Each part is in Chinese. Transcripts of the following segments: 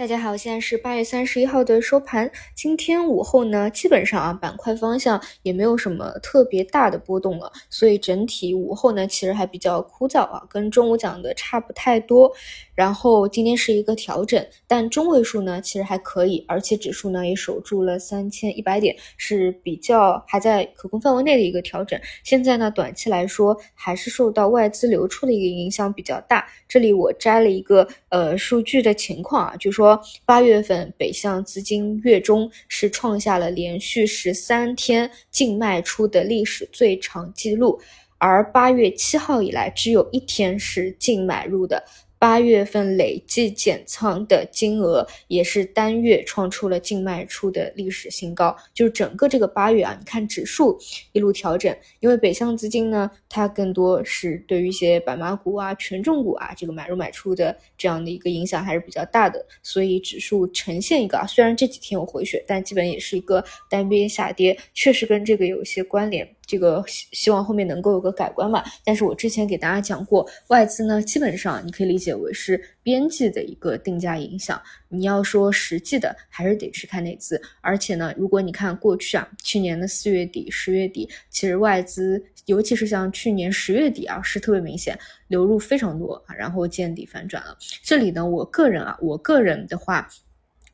大家好，现在是八月三十一号的收盘。今天午后呢，基本上啊，板块方向也没有什么特别大的波动了，所以整体午后呢，其实还比较枯燥啊，跟中午讲的差不太多。然后今天是一个调整，但中位数呢，其实还可以，而且指数呢也守住了三千一百点，是比较还在可控范围内的一个调整。现在呢，短期来说还是受到外资流出的一个影响比较大。这里我摘了一个呃数据的情况啊，就说。八月份北向资金月中是创下了连续十三天净卖出的历史最长记录，而八月七号以来只有一天是净买入的。八月份累计减仓的金额也是单月创出了净卖出的历史新高。就是整个这个八月啊，你看指数一路调整，因为北向资金呢，它更多是对于一些白马股啊、权重股啊这个买入买出的这样的一个影响还是比较大的，所以指数呈现一个啊，虽然这几天有回血，但基本也是一个单边下跌，确实跟这个有一些关联。这个希希望后面能够有个改观吧。但是我之前给大家讲过，外资呢基本上你可以理解为是边际的一个定价影响。你要说实际的，还是得去看内资。而且呢，如果你看过去啊，去年的四月底、十月底，其实外资，尤其是像去年十月底啊，是特别明显流入非常多啊，然后见底反转了。这里呢，我个人啊，我个人的话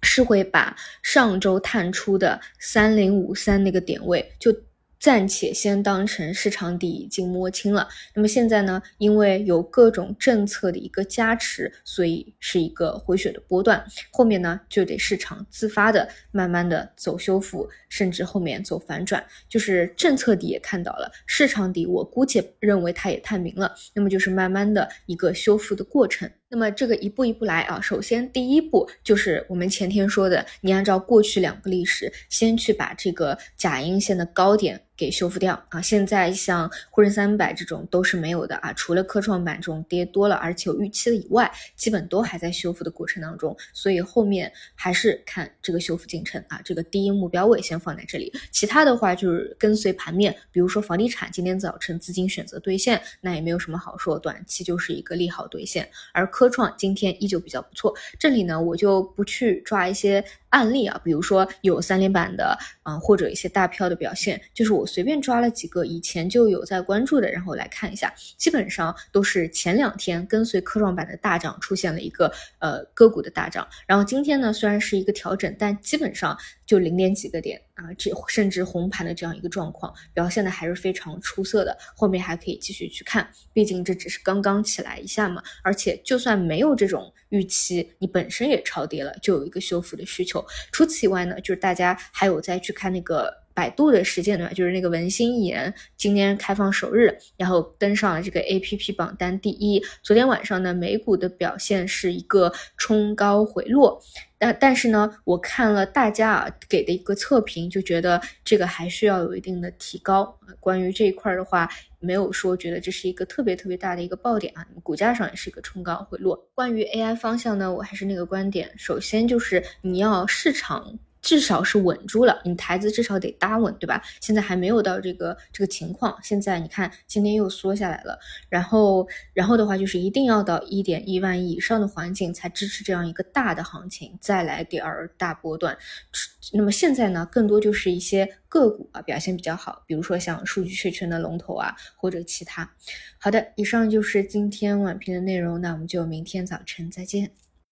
是会把上周探出的三零五三那个点位就。暂且先当成市场底已经摸清了。那么现在呢？因为有各种政策的一个加持，所以是一个回血的波段。后面呢，就得市场自发的、慢慢的走修复，甚至后面走反转。就是政策底也看到了，市场底我姑且认为它也探明了。那么就是慢慢的一个修复的过程。那么这个一步一步来啊，首先第一步就是我们前天说的，你按照过去两个历史，先去把这个假阴线的高点给修复掉啊。现在像沪深三百这种都是没有的啊，除了科创板这种跌多了而且有预期的以外，基本都还在修复的过程当中。所以后面还是看这个修复进程啊，这个第一目标位先放在这里。其他的话就是跟随盘面，比如说房地产今天早晨资金选择兑现，那也没有什么好说，短期就是一个利好兑现，而。科创今天依旧比较不错，这里呢我就不去抓一些案例啊，比如说有三连板的，嗯，或者一些大票的表现，就是我随便抓了几个以前就有在关注的，然后来看一下，基本上都是前两天跟随科创板的大涨出现了一个呃个股的大涨，然后今天呢虽然是一个调整，但基本上就零点几个点啊，这甚至红盘的这样一个状况表现的还是非常出色的，后面还可以继续去看，毕竟这只是刚刚起来一下嘛，而且就算没有这种预期，你本身也超跌了，就有一个修复的需求。除此以外呢，就是大家还有再去看那个百度的事件呢，就是那个文心一言今天开放首日，然后登上了这个 A P P 榜单第一。昨天晚上呢，美股的表现是一个冲高回落。但但是呢，我看了大家啊给的一个测评，就觉得这个还需要有一定的提高。关于这一块的话，没有说觉得这是一个特别特别大的一个爆点啊，股价上也是一个冲高回落。关于 AI 方向呢，我还是那个观点，首先就是你要市场。至少是稳住了，你台子至少得搭稳，对吧？现在还没有到这个这个情况。现在你看，今天又缩下来了，然后然后的话就是一定要到一点一万亿以上的环境才支持这样一个大的行情，再来点儿大波段。那么现在呢，更多就是一些个股啊表现比较好，比如说像数据确权的龙头啊，或者其他。好的，以上就是今天晚评的内容，那我们就明天早晨再见。